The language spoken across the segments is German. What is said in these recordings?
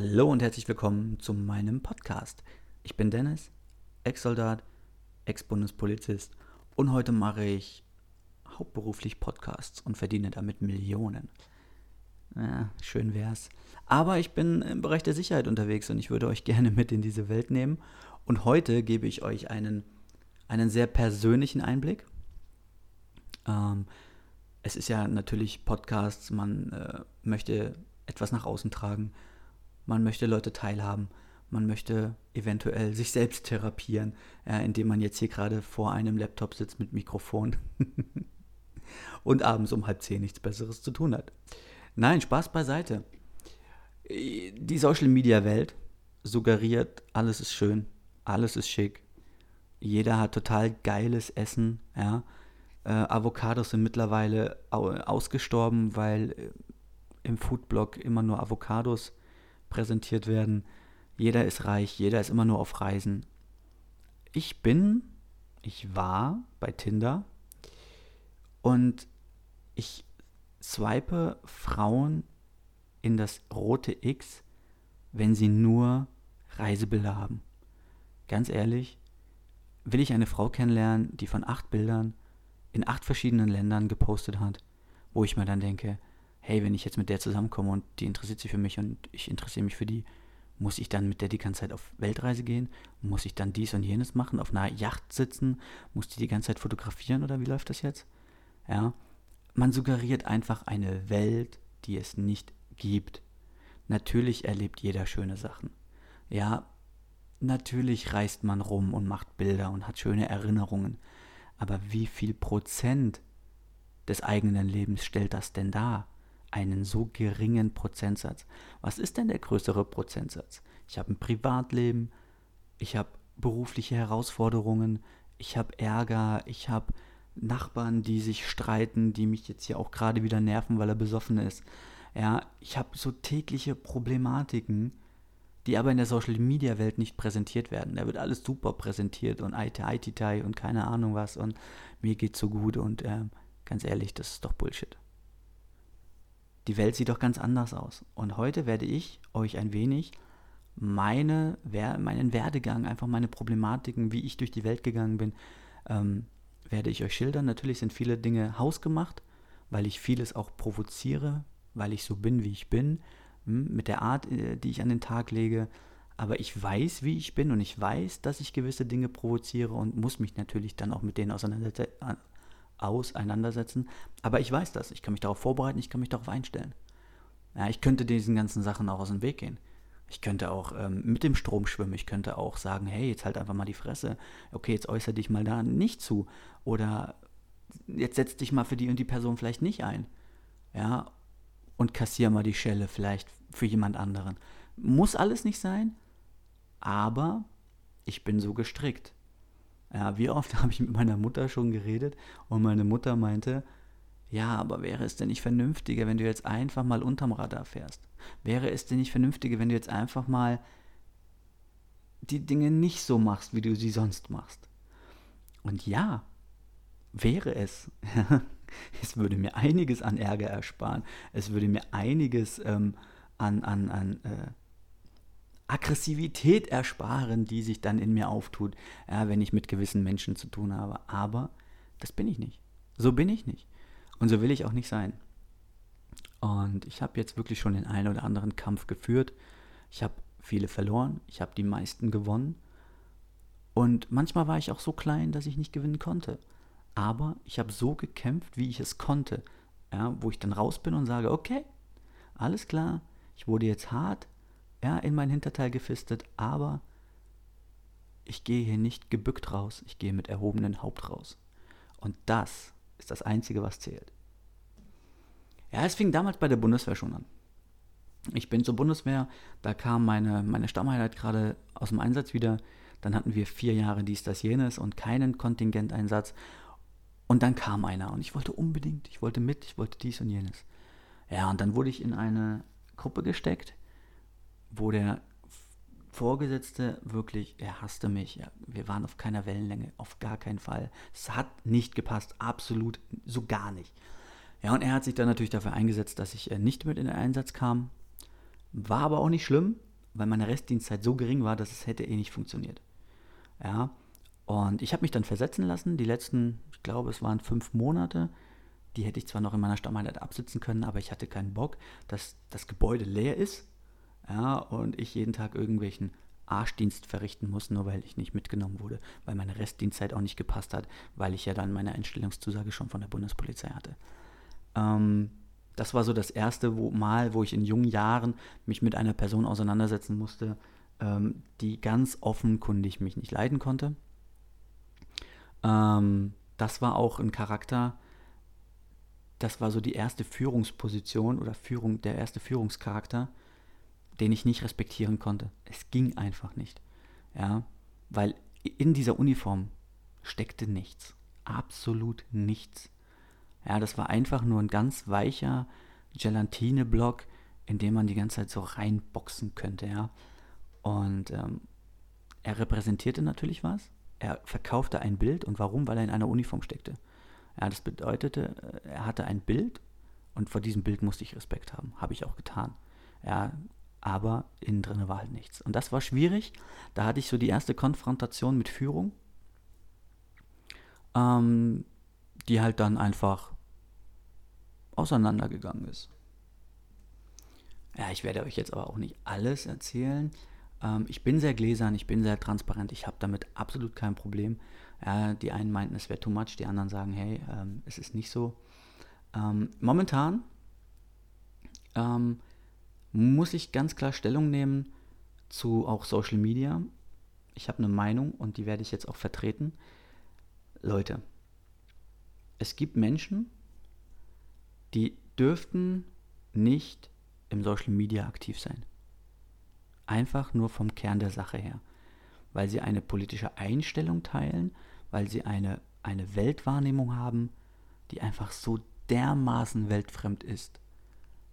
Hallo und herzlich willkommen zu meinem Podcast. Ich bin Dennis, Ex-Soldat, Ex-Bundespolizist und heute mache ich hauptberuflich Podcasts und verdiene damit Millionen. Ja, schön wär's. Aber ich bin im Bereich der Sicherheit unterwegs und ich würde euch gerne mit in diese Welt nehmen. Und heute gebe ich euch einen, einen sehr persönlichen Einblick. Ähm, es ist ja natürlich Podcasts, man äh, möchte etwas nach außen tragen man möchte Leute teilhaben, man möchte eventuell sich selbst therapieren, ja, indem man jetzt hier gerade vor einem Laptop sitzt mit Mikrofon und abends um halb zehn nichts Besseres zu tun hat. Nein, Spaß beiseite. Die Social-Media-Welt suggeriert, alles ist schön, alles ist schick, jeder hat total geiles Essen, ja. Äh, Avocados sind mittlerweile ausgestorben, weil äh, im Foodblog immer nur Avocados präsentiert werden. Jeder ist reich, jeder ist immer nur auf Reisen. Ich bin, ich war bei Tinder und ich swipe Frauen in das rote X, wenn sie nur Reisebilder haben. Ganz ehrlich, will ich eine Frau kennenlernen, die von acht Bildern in acht verschiedenen Ländern gepostet hat, wo ich mir dann denke, hey, wenn ich jetzt mit der zusammenkomme und die interessiert sich für mich und ich interessiere mich für die, muss ich dann mit der die ganze Zeit auf Weltreise gehen? Muss ich dann dies und jenes machen? Auf einer Yacht sitzen? Muss die die ganze Zeit fotografieren oder wie läuft das jetzt? Ja, man suggeriert einfach eine Welt, die es nicht gibt. Natürlich erlebt jeder schöne Sachen. Ja, natürlich reist man rum und macht Bilder und hat schöne Erinnerungen. Aber wie viel Prozent des eigenen Lebens stellt das denn dar? Einen so geringen Prozentsatz. Was ist denn der größere Prozentsatz? Ich habe ein Privatleben, ich habe berufliche Herausforderungen, ich habe Ärger, ich habe Nachbarn, die sich streiten, die mich jetzt hier auch gerade wieder nerven, weil er besoffen ist. Ja, ich habe so tägliche Problematiken, die aber in der Social Media Welt nicht präsentiert werden. Da wird alles super präsentiert und IT und keine Ahnung was und mir geht's so gut und äh, ganz ehrlich, das ist doch Bullshit. Die Welt sieht doch ganz anders aus. Und heute werde ich euch ein wenig meine, meinen Werdegang, einfach meine Problematiken, wie ich durch die Welt gegangen bin, ähm, werde ich euch schildern. Natürlich sind viele Dinge hausgemacht, weil ich vieles auch provoziere, weil ich so bin, wie ich bin, hm, mit der Art, äh, die ich an den Tag lege. Aber ich weiß, wie ich bin und ich weiß, dass ich gewisse Dinge provoziere und muss mich natürlich dann auch mit denen auseinandersetzen. Aber ich weiß das. Ich kann mich darauf vorbereiten, ich kann mich darauf einstellen. Ja, ich könnte diesen ganzen Sachen auch aus dem Weg gehen. Ich könnte auch ähm, mit dem Strom schwimmen. Ich könnte auch sagen, hey, jetzt halt einfach mal die Fresse. Okay, jetzt äußere dich mal da nicht zu. Oder jetzt setz dich mal für die und die Person vielleicht nicht ein. Ja, und kassier mal die Schelle vielleicht für jemand anderen. Muss alles nicht sein, aber ich bin so gestrickt. Ja, wie oft habe ich mit meiner Mutter schon geredet und meine Mutter meinte, ja, aber wäre es denn nicht vernünftiger, wenn du jetzt einfach mal unterm Radar fährst? Wäre es denn nicht vernünftiger, wenn du jetzt einfach mal die Dinge nicht so machst, wie du sie sonst machst? Und ja, wäre es. es würde mir einiges an Ärger ersparen. Es würde mir einiges ähm, an, an, an äh, Aggressivität ersparen, die sich dann in mir auftut, ja, wenn ich mit gewissen Menschen zu tun habe. Aber das bin ich nicht. So bin ich nicht. Und so will ich auch nicht sein. Und ich habe jetzt wirklich schon den einen oder anderen Kampf geführt. Ich habe viele verloren. Ich habe die meisten gewonnen. Und manchmal war ich auch so klein, dass ich nicht gewinnen konnte. Aber ich habe so gekämpft, wie ich es konnte. Ja, wo ich dann raus bin und sage, okay, alles klar, ich wurde jetzt hart, ja, in mein Hinterteil gefistet, aber ich gehe hier nicht gebückt raus, ich gehe mit erhobenem Haupt raus. Und das ist das Einzige, was zählt. Ja, es fing damals bei der Bundeswehr schon an. Ich bin zur Bundeswehr, da kam meine, meine Stammeinheit gerade aus dem Einsatz wieder. Dann hatten wir vier Jahre dies, das, jenes und keinen Kontingenteinsatz. Und dann kam einer und ich wollte unbedingt, ich wollte mit, ich wollte dies und jenes. Ja, und dann wurde ich in eine Gruppe gesteckt, wo der Vorgesetzte wirklich, er hasste mich. Ja, wir waren auf keiner Wellenlänge, auf gar keinen Fall. Es hat nicht gepasst, absolut, so gar nicht. Ja, und er hat sich dann natürlich dafür eingesetzt, dass ich äh, nicht mit in den Einsatz kam. War aber auch nicht schlimm, weil meine Restdienstzeit so gering war, dass es hätte eh nicht funktioniert. Ja, und ich habe mich dann versetzen lassen. Die letzten, ich glaube, es waren fünf Monate. Die hätte ich zwar noch in meiner Stammeinheit absitzen können, aber ich hatte keinen Bock, dass das Gebäude leer ist. Ja, und ich jeden Tag irgendwelchen Arschdienst verrichten muss, nur weil ich nicht mitgenommen wurde, weil meine Restdienstzeit auch nicht gepasst hat, weil ich ja dann meine Einstellungszusage schon von der Bundespolizei hatte. Ähm, das war so das erste wo, Mal, wo ich in jungen Jahren mich mit einer Person auseinandersetzen musste, ähm, die ganz offenkundig mich nicht leiden konnte. Ähm, das war auch ein Charakter, das war so die erste Führungsposition oder Führung, der erste Führungscharakter, den ich nicht respektieren konnte. Es ging einfach nicht. Ja, weil in dieser Uniform steckte nichts. Absolut nichts. Ja, das war einfach nur ein ganz weicher Gelatine-Block, in dem man die ganze Zeit so reinboxen könnte, ja. Und ähm, er repräsentierte natürlich was. Er verkaufte ein Bild und warum? Weil er in einer Uniform steckte. Ja, das bedeutete, äh, er hatte ein Bild und vor diesem Bild musste ich Respekt haben. Habe ich auch getan. Ja, aber innen drin war halt nichts. Und das war schwierig. Da hatte ich so die erste Konfrontation mit Führung, ähm, die halt dann einfach auseinandergegangen ist. Ja, ich werde euch jetzt aber auch nicht alles erzählen. Ähm, ich bin sehr gläsern, ich bin sehr transparent, ich habe damit absolut kein Problem. Ja, die einen meinten, es wäre too much, die anderen sagen, hey, ähm, es ist nicht so. Ähm, momentan ähm, muss ich ganz klar Stellung nehmen zu auch Social Media. Ich habe eine Meinung und die werde ich jetzt auch vertreten. Leute, es gibt Menschen, die dürften nicht im Social Media aktiv sein. Einfach nur vom Kern der Sache her. Weil sie eine politische Einstellung teilen, weil sie eine, eine Weltwahrnehmung haben, die einfach so dermaßen weltfremd ist,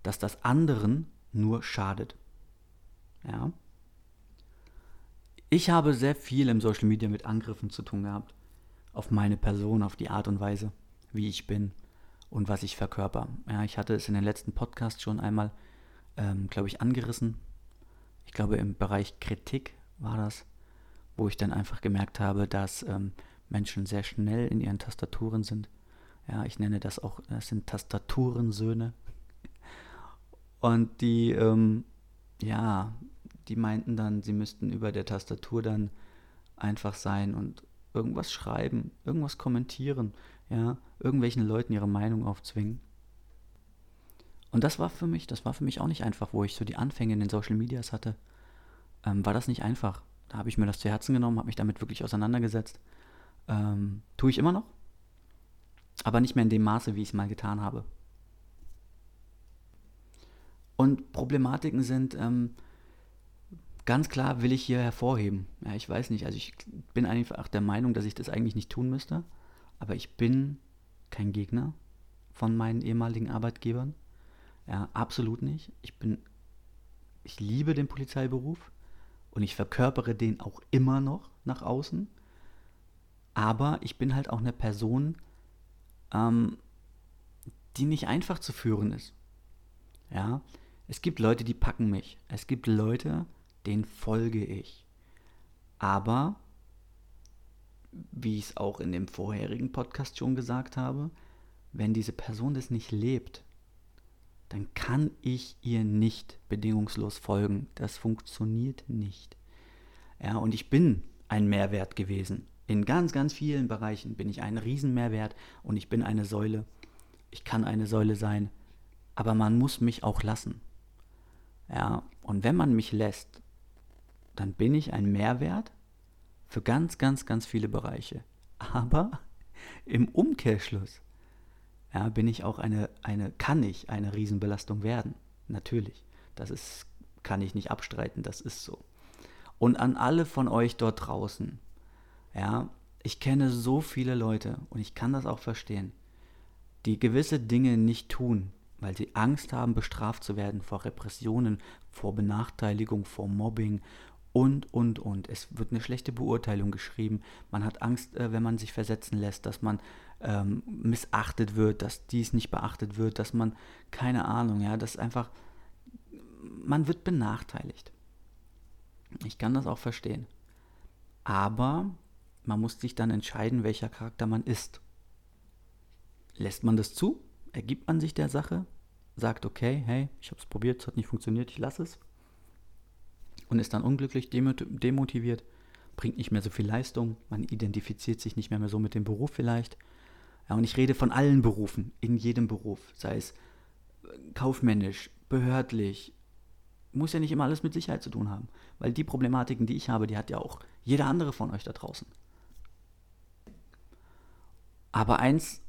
dass das anderen nur schadet. Ja. Ich habe sehr viel im Social Media mit Angriffen zu tun gehabt. Auf meine Person, auf die Art und Weise, wie ich bin und was ich verkörper. Ja, ich hatte es in den letzten Podcasts schon einmal, ähm, glaube ich, angerissen. Ich glaube, im Bereich Kritik war das, wo ich dann einfach gemerkt habe, dass ähm, Menschen sehr schnell in ihren Tastaturen sind. Ja, ich nenne das auch, das sind Tastaturensöhne. Und die, ähm, ja, die meinten dann, sie müssten über der Tastatur dann einfach sein und irgendwas schreiben, irgendwas kommentieren, ja, irgendwelchen Leuten ihre Meinung aufzwingen. Und das war für mich, das war für mich auch nicht einfach, wo ich so die Anfänge in den Social Medias hatte, ähm, war das nicht einfach. Da habe ich mir das zu Herzen genommen, habe mich damit wirklich auseinandergesetzt. Ähm, tue ich immer noch, aber nicht mehr in dem Maße, wie ich es mal getan habe. Und Problematiken sind, ähm, ganz klar will ich hier hervorheben. Ja, ich weiß nicht, also ich bin einfach der Meinung, dass ich das eigentlich nicht tun müsste, aber ich bin kein Gegner von meinen ehemaligen Arbeitgebern. Ja, absolut nicht. Ich bin, ich liebe den Polizeiberuf und ich verkörpere den auch immer noch nach außen. Aber ich bin halt auch eine Person, ähm, die nicht einfach zu führen ist. Ja, es gibt Leute, die packen mich. Es gibt Leute, denen folge ich. Aber, wie ich es auch in dem vorherigen Podcast schon gesagt habe, wenn diese Person das nicht lebt, dann kann ich ihr nicht bedingungslos folgen. Das funktioniert nicht. Ja, und ich bin ein Mehrwert gewesen. In ganz, ganz vielen Bereichen bin ich ein Riesenmehrwert und ich bin eine Säule. Ich kann eine Säule sein, aber man muss mich auch lassen. Ja, und wenn man mich lässt, dann bin ich ein Mehrwert für ganz, ganz, ganz viele Bereiche. Aber im Umkehrschluss ja, bin ich auch eine, eine, kann ich eine Riesenbelastung werden. Natürlich. Das ist, kann ich nicht abstreiten, das ist so. Und an alle von euch dort draußen, ja, ich kenne so viele Leute und ich kann das auch verstehen, die gewisse Dinge nicht tun, weil sie Angst haben, bestraft zu werden vor Repressionen, vor Benachteiligung, vor Mobbing und, und, und. Es wird eine schlechte Beurteilung geschrieben. Man hat Angst, äh, wenn man sich versetzen lässt, dass man ähm, missachtet wird, dass dies nicht beachtet wird, dass man, keine Ahnung, ja, dass einfach, man wird benachteiligt. Ich kann das auch verstehen. Aber man muss sich dann entscheiden, welcher Charakter man ist. Lässt man das zu? Ergibt man sich der Sache? Sagt, okay, hey, ich habe es probiert, es hat nicht funktioniert, ich lasse es. Und ist dann unglücklich, demotiviert, bringt nicht mehr so viel Leistung, man identifiziert sich nicht mehr, mehr so mit dem Beruf vielleicht. Ja, und ich rede von allen Berufen, in jedem Beruf, sei es kaufmännisch, behördlich, muss ja nicht immer alles mit Sicherheit zu tun haben. Weil die Problematiken, die ich habe, die hat ja auch jeder andere von euch da draußen. Aber eins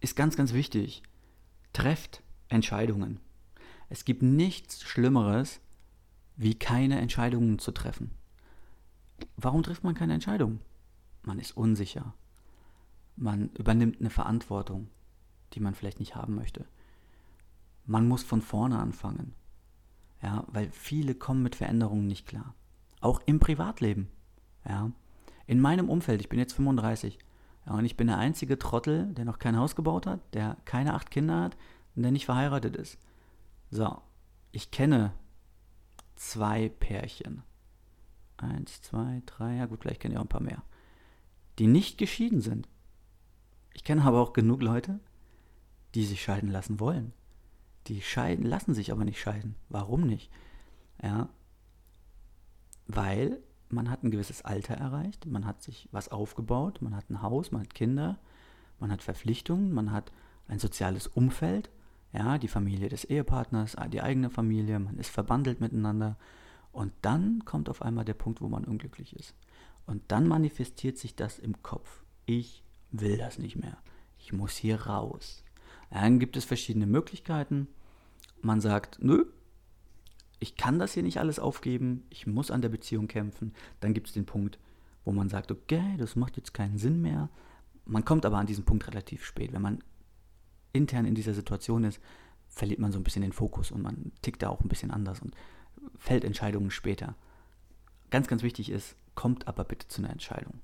ist ganz, ganz wichtig. Trefft Entscheidungen. Es gibt nichts Schlimmeres, wie keine Entscheidungen zu treffen. Warum trifft man keine Entscheidung? Man ist unsicher. Man übernimmt eine Verantwortung, die man vielleicht nicht haben möchte. Man muss von vorne anfangen. Ja, weil viele kommen mit Veränderungen nicht klar. Auch im Privatleben. Ja. In meinem Umfeld, ich bin jetzt 35, und ich bin der einzige Trottel, der noch kein Haus gebaut hat, der keine acht Kinder hat und der nicht verheiratet ist. So, ich kenne zwei Pärchen. Eins, zwei, drei, ja gut, vielleicht kenne ich auch ein paar mehr. Die nicht geschieden sind. Ich kenne aber auch genug Leute, die sich scheiden lassen wollen. Die scheiden, lassen sich aber nicht scheiden. Warum nicht? Ja, weil man hat ein gewisses Alter erreicht, man hat sich was aufgebaut, man hat ein Haus, man hat Kinder, man hat Verpflichtungen, man hat ein soziales Umfeld, ja, die Familie des Ehepartners, die eigene Familie, man ist verbandelt miteinander und dann kommt auf einmal der Punkt, wo man unglücklich ist. Und dann manifestiert sich das im Kopf. Ich will das nicht mehr. Ich muss hier raus. Dann gibt es verschiedene Möglichkeiten. Man sagt, nö, ich kann das hier nicht alles aufgeben, ich muss an der Beziehung kämpfen. Dann gibt es den Punkt, wo man sagt, okay, das macht jetzt keinen Sinn mehr. Man kommt aber an diesen Punkt relativ spät. Wenn man intern in dieser Situation ist, verliert man so ein bisschen den Fokus und man tickt da auch ein bisschen anders und fällt Entscheidungen später. Ganz, ganz wichtig ist, kommt aber bitte zu einer Entscheidung.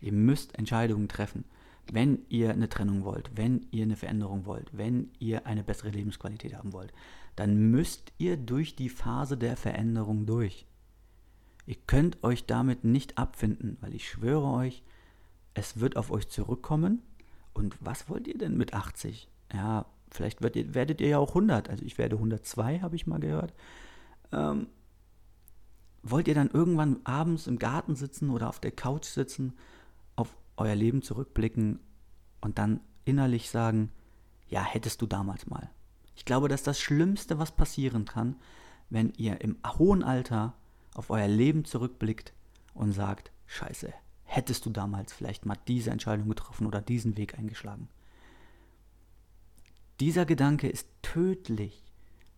Ihr müsst Entscheidungen treffen wenn ihr eine Trennung wollt, wenn ihr eine Veränderung wollt, wenn ihr eine bessere Lebensqualität haben wollt, dann müsst ihr durch die Phase der Veränderung durch. Ihr könnt euch damit nicht abfinden, weil ich schwöre euch, es wird auf euch zurückkommen. Und was wollt ihr denn mit 80? Ja, vielleicht werdet ihr, werdet ihr ja auch 100. Also ich werde 102, habe ich mal gehört. Ähm, wollt ihr dann irgendwann abends im Garten sitzen oder auf der Couch sitzen euer Leben zurückblicken und dann innerlich sagen, ja, hättest du damals mal. Ich glaube, dass das Schlimmste, was passieren kann, wenn ihr im hohen Alter auf euer Leben zurückblickt und sagt, scheiße, hättest du damals vielleicht mal diese Entscheidung getroffen oder diesen Weg eingeschlagen. Dieser Gedanke ist tödlich,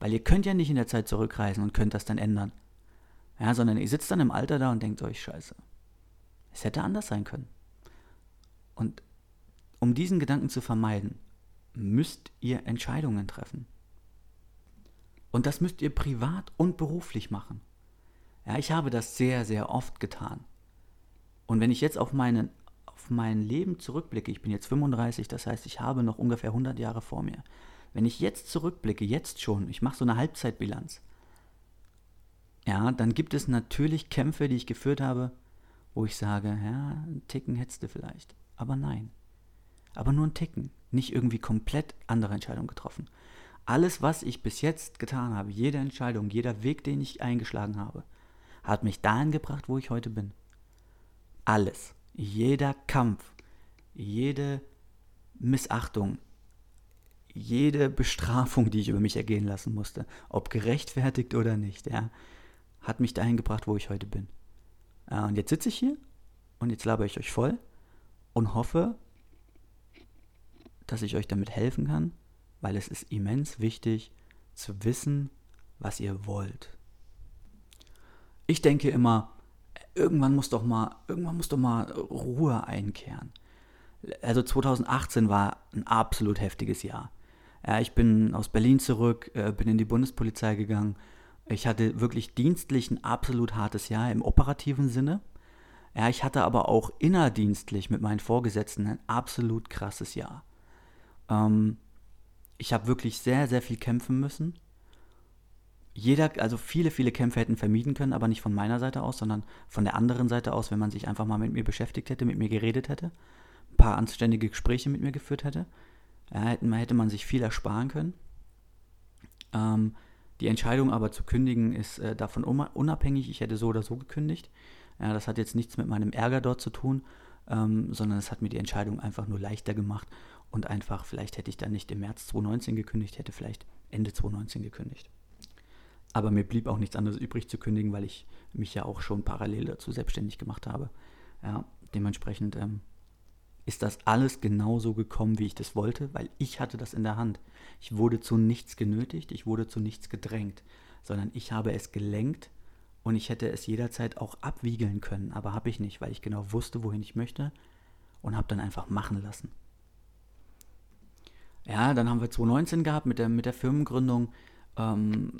weil ihr könnt ja nicht in der Zeit zurückreisen und könnt das dann ändern. Ja, sondern ihr sitzt dann im Alter da und denkt euch, scheiße, es hätte anders sein können. Und um diesen Gedanken zu vermeiden, müsst ihr Entscheidungen treffen. Und das müsst ihr privat und beruflich machen. Ja, ich habe das sehr, sehr oft getan. Und wenn ich jetzt auf, meinen, auf mein Leben zurückblicke, ich bin jetzt 35, das heißt, ich habe noch ungefähr 100 Jahre vor mir. Wenn ich jetzt zurückblicke, jetzt schon, ich mache so eine Halbzeitbilanz, ja, dann gibt es natürlich Kämpfe, die ich geführt habe, wo ich sage, ja, einen Ticken hättest du vielleicht. Aber nein. Aber nur ein Ticken. Nicht irgendwie komplett andere Entscheidungen getroffen. Alles, was ich bis jetzt getan habe, jede Entscheidung, jeder Weg, den ich eingeschlagen habe, hat mich dahin gebracht, wo ich heute bin. Alles. Jeder Kampf, jede Missachtung, jede Bestrafung, die ich über mich ergehen lassen musste, ob gerechtfertigt oder nicht, ja, hat mich dahin gebracht, wo ich heute bin. Und jetzt sitze ich hier und jetzt laber ich euch voll und hoffe, dass ich euch damit helfen kann, weil es ist immens wichtig zu wissen, was ihr wollt. Ich denke immer, irgendwann muss doch mal, irgendwann muss doch mal Ruhe einkehren. Also 2018 war ein absolut heftiges Jahr. Ja, ich bin aus Berlin zurück, äh, bin in die Bundespolizei gegangen. Ich hatte wirklich dienstlich ein absolut hartes Jahr im operativen Sinne. Ja, ich hatte aber auch innerdienstlich mit meinen Vorgesetzten ein absolut krasses Jahr. Ähm, ich habe wirklich sehr, sehr viel kämpfen müssen. jeder, also viele, viele Kämpfe hätten vermieden können, aber nicht von meiner Seite aus, sondern von der anderen Seite aus, wenn man sich einfach mal mit mir beschäftigt hätte, mit mir geredet hätte, ein paar anständige Gespräche mit mir geführt hätte, ja, hätte man sich viel ersparen können. Ähm, die Entscheidung aber zu kündigen ist äh, davon unabhängig. Ich hätte so oder so gekündigt. Ja, das hat jetzt nichts mit meinem Ärger dort zu tun, ähm, sondern es hat mir die Entscheidung einfach nur leichter gemacht und einfach, vielleicht hätte ich dann nicht im März 2019 gekündigt, hätte vielleicht Ende 2019 gekündigt. Aber mir blieb auch nichts anderes übrig zu kündigen, weil ich mich ja auch schon parallel dazu selbstständig gemacht habe. Ja, dementsprechend ähm, ist das alles genauso gekommen, wie ich das wollte, weil ich hatte das in der Hand. Ich wurde zu nichts genötigt, ich wurde zu nichts gedrängt, sondern ich habe es gelenkt und ich hätte es jederzeit auch abwiegeln können, aber habe ich nicht, weil ich genau wusste, wohin ich möchte und habe dann einfach machen lassen. Ja, dann haben wir 2019 gehabt mit der, mit der Firmengründung. Ähm,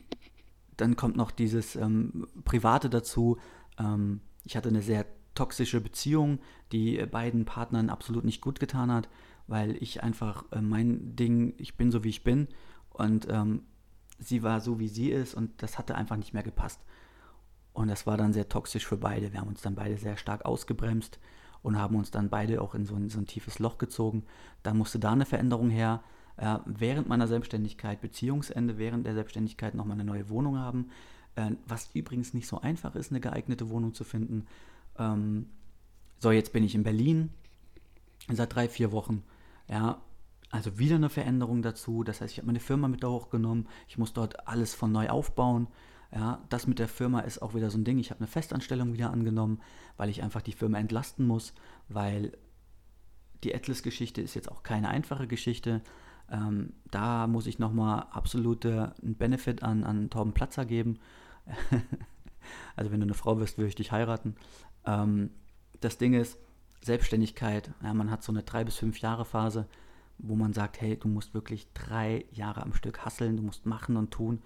dann kommt noch dieses ähm, Private dazu. Ähm, ich hatte eine sehr toxische Beziehung, die beiden Partnern absolut nicht gut getan hat, weil ich einfach äh, mein Ding, ich bin so wie ich bin und ähm, sie war so wie sie ist und das hatte einfach nicht mehr gepasst. Und das war dann sehr toxisch für beide. Wir haben uns dann beide sehr stark ausgebremst und haben uns dann beide auch in so ein, so ein tiefes Loch gezogen. Dann musste da eine Veränderung her äh, während meiner Selbstständigkeit, Beziehungsende, während der Selbstständigkeit nochmal eine neue Wohnung haben. Äh, was übrigens nicht so einfach ist, eine geeignete Wohnung zu finden. Ähm, so, jetzt bin ich in Berlin seit drei, vier Wochen. Ja, also wieder eine Veränderung dazu. Das heißt, ich habe meine Firma mit da hochgenommen. Ich muss dort alles von neu aufbauen. Ja, das mit der Firma ist auch wieder so ein Ding. Ich habe eine Festanstellung wieder angenommen, weil ich einfach die Firma entlasten muss, weil die Atlas-Geschichte ist jetzt auch keine einfache Geschichte. Ähm, da muss ich nochmal absolute Benefit an, an Torben Platzer geben. also wenn du eine Frau wirst, würde ich dich heiraten. Ähm, das Ding ist, Selbstständigkeit, ja, man hat so eine drei bis fünf Jahre Phase, wo man sagt, hey, du musst wirklich drei Jahre am Stück hasseln, du musst machen und tun.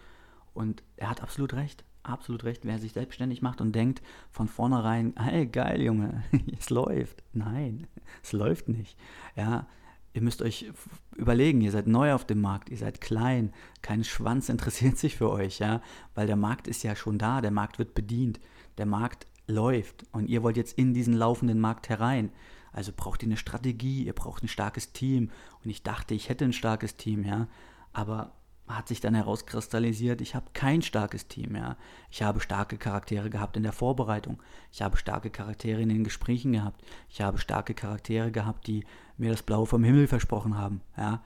Und er hat absolut recht, absolut recht. Wer sich selbstständig macht und denkt von vornherein, hey, geil, Junge, es läuft. Nein, es läuft nicht. Ja, ihr müsst euch überlegen, ihr seid neu auf dem Markt, ihr seid klein, kein Schwanz interessiert sich für euch, ja, weil der Markt ist ja schon da, der Markt wird bedient, der Markt läuft und ihr wollt jetzt in diesen laufenden Markt herein. Also braucht ihr eine Strategie, ihr braucht ein starkes Team und ich dachte, ich hätte ein starkes Team, ja, aber hat sich dann herauskristallisiert, ich habe kein starkes Team mehr. Ich habe starke Charaktere gehabt in der Vorbereitung. Ich habe starke Charaktere in den Gesprächen gehabt. Ich habe starke Charaktere gehabt, die mir das Blaue vom Himmel versprochen haben. Ja?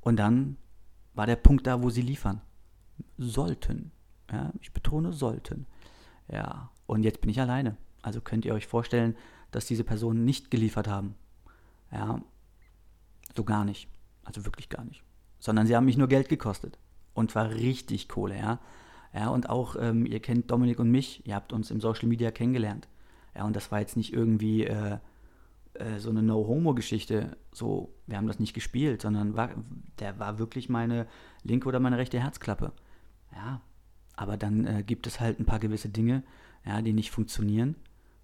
Und dann war der Punkt da, wo sie liefern. Sollten. Ja? Ich betone sollten. Ja. Und jetzt bin ich alleine. Also könnt ihr euch vorstellen, dass diese Personen nicht geliefert haben. Ja. So gar nicht. Also wirklich gar nicht sondern sie haben mich nur Geld gekostet. Und zwar richtig Kohle, ja. Ja, und auch, ähm, ihr kennt Dominik und mich, ihr habt uns im Social Media kennengelernt. Ja, und das war jetzt nicht irgendwie äh, äh, so eine No-Homo-Geschichte, so, wir haben das nicht gespielt, sondern war, der war wirklich meine linke oder meine rechte Herzklappe. Ja, aber dann äh, gibt es halt ein paar gewisse Dinge, ja, die nicht funktionieren,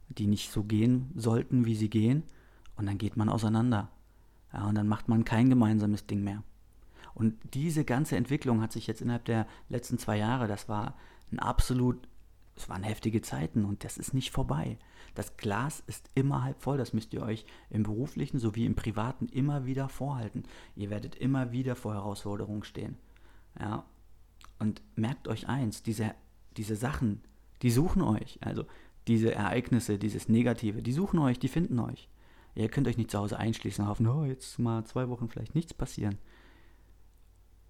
die nicht so gehen sollten, wie sie gehen, und dann geht man auseinander. Ja, und dann macht man kein gemeinsames Ding mehr. Und diese ganze Entwicklung hat sich jetzt innerhalb der letzten zwei Jahre, das war ein absolut, es waren heftige Zeiten und das ist nicht vorbei. Das Glas ist immer halb voll, das müsst ihr euch im beruflichen sowie im privaten immer wieder vorhalten. Ihr werdet immer wieder vor Herausforderungen stehen. Ja. Und merkt euch eins, diese, diese Sachen, die suchen euch. Also diese Ereignisse, dieses Negative, die suchen euch, die finden euch. Ihr könnt euch nicht zu Hause einschließen und hoffen, oh, jetzt mal zwei Wochen vielleicht nichts passieren.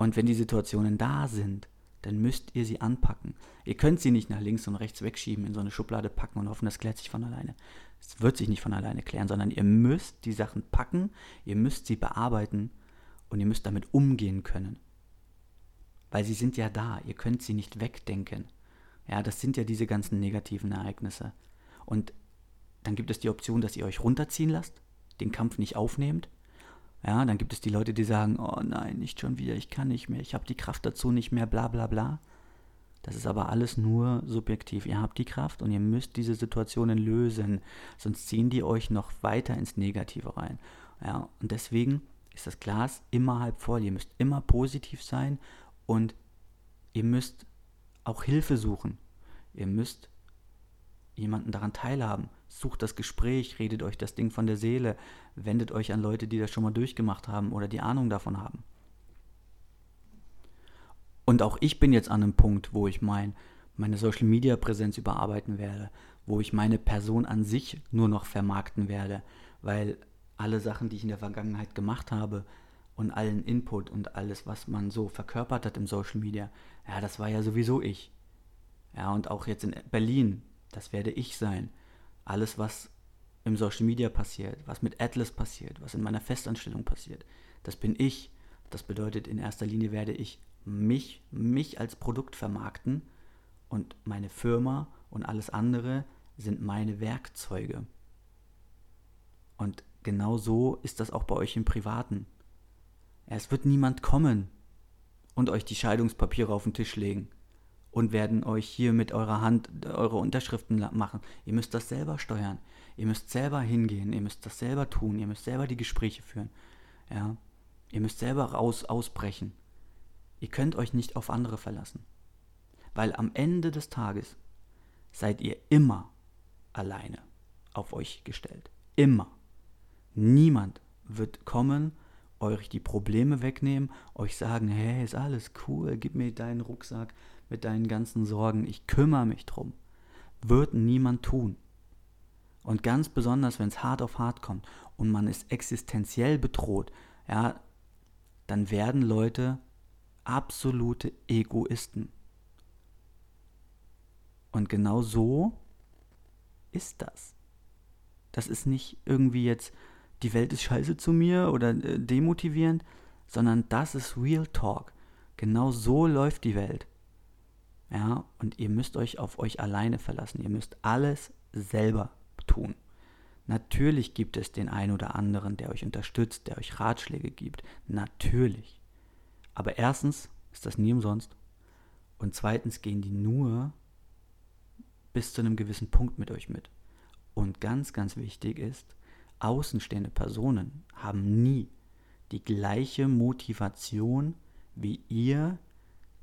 Und wenn die Situationen da sind, dann müsst ihr sie anpacken. Ihr könnt sie nicht nach links und rechts wegschieben, in so eine Schublade packen und hoffen, das klärt sich von alleine. Es wird sich nicht von alleine klären, sondern ihr müsst die Sachen packen, ihr müsst sie bearbeiten und ihr müsst damit umgehen können. Weil sie sind ja da, ihr könnt sie nicht wegdenken. Ja, das sind ja diese ganzen negativen Ereignisse. Und dann gibt es die Option, dass ihr euch runterziehen lasst, den Kampf nicht aufnehmt ja, dann gibt es die Leute, die sagen, oh nein, nicht schon wieder, ich kann nicht mehr, ich habe die Kraft dazu nicht mehr, bla bla bla. Das ist aber alles nur subjektiv. Ihr habt die Kraft und ihr müsst diese Situationen lösen, sonst ziehen die euch noch weiter ins Negative rein. Ja, und deswegen ist das Glas immer halb voll. Ihr müsst immer positiv sein und ihr müsst auch Hilfe suchen. Ihr müsst jemanden daran teilhaben. Sucht das Gespräch, redet euch das Ding von der Seele, wendet euch an Leute, die das schon mal durchgemacht haben oder die Ahnung davon haben. Und auch ich bin jetzt an einem Punkt, wo ich mein, meine Social Media Präsenz überarbeiten werde, wo ich meine Person an sich nur noch vermarkten werde, weil alle Sachen, die ich in der Vergangenheit gemacht habe und allen Input und alles, was man so verkörpert hat im Social Media, ja, das war ja sowieso ich. Ja, und auch jetzt in Berlin, das werde ich sein. Alles, was im Social Media passiert, was mit Atlas passiert, was in meiner Festanstellung passiert, das bin ich. Das bedeutet, in erster Linie werde ich mich, mich als Produkt vermarkten und meine Firma und alles andere sind meine Werkzeuge. Und genau so ist das auch bei euch im Privaten. Es wird niemand kommen und euch die Scheidungspapiere auf den Tisch legen und werden euch hier mit eurer Hand eure Unterschriften machen. Ihr müsst das selber steuern. Ihr müsst selber hingehen. Ihr müsst das selber tun. Ihr müsst selber die Gespräche führen. Ja? Ihr müsst selber raus ausbrechen. Ihr könnt euch nicht auf andere verlassen. Weil am Ende des Tages seid ihr immer alleine auf euch gestellt. Immer. Niemand wird kommen, euch die Probleme wegnehmen, euch sagen, hey, ist alles cool, gib mir deinen Rucksack mit deinen ganzen Sorgen, ich kümmere mich drum. Wird niemand tun. Und ganz besonders, wenn es hart auf hart kommt und man ist existenziell bedroht, ja, dann werden Leute absolute Egoisten. Und genau so ist das. Das ist nicht irgendwie jetzt die Welt ist scheiße zu mir oder äh, demotivierend, sondern das ist Real Talk. Genau so läuft die Welt. Ja, und ihr müsst euch auf euch alleine verlassen. Ihr müsst alles selber tun. Natürlich gibt es den einen oder anderen, der euch unterstützt, der euch Ratschläge gibt. Natürlich. Aber erstens ist das nie umsonst. Und zweitens gehen die nur bis zu einem gewissen Punkt mit euch mit. Und ganz, ganz wichtig ist, außenstehende Personen haben nie die gleiche Motivation wie ihr,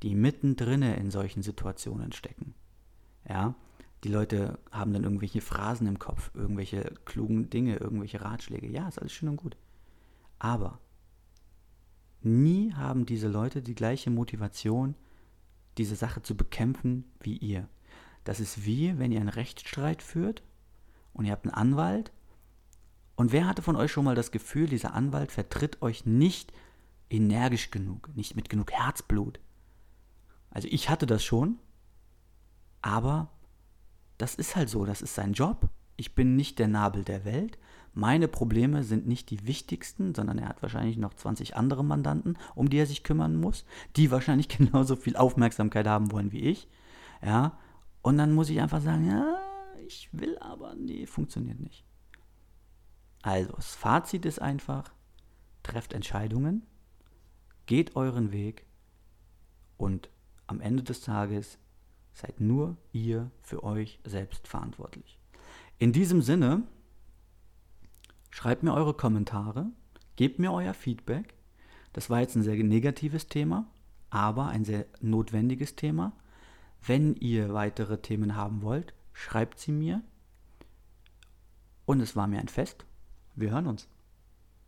die mittendrin in solchen Situationen stecken. Ja, die Leute haben dann irgendwelche Phrasen im Kopf, irgendwelche klugen Dinge, irgendwelche Ratschläge. Ja, ist alles schön und gut. Aber nie haben diese Leute die gleiche Motivation, diese Sache zu bekämpfen wie ihr. Das ist wie, wenn ihr einen Rechtsstreit führt und ihr habt einen Anwalt und wer hatte von euch schon mal das Gefühl, dieser Anwalt vertritt euch nicht energisch genug, nicht mit genug Herzblut? Also ich hatte das schon, aber das ist halt so, das ist sein Job. Ich bin nicht der Nabel der Welt. Meine Probleme sind nicht die wichtigsten, sondern er hat wahrscheinlich noch 20 andere Mandanten, um die er sich kümmern muss, die wahrscheinlich genauso viel Aufmerksamkeit haben wollen wie ich. Ja, und dann muss ich einfach sagen, ja, ich will aber, nee, funktioniert nicht. Also, das Fazit ist einfach, trefft Entscheidungen, geht euren Weg und am Ende des Tages seid nur ihr für euch selbst verantwortlich. In diesem Sinne, schreibt mir eure Kommentare, gebt mir euer Feedback. Das war jetzt ein sehr negatives Thema, aber ein sehr notwendiges Thema. Wenn ihr weitere Themen haben wollt, schreibt sie mir. Und es war mir ein Fest. Wir hören uns.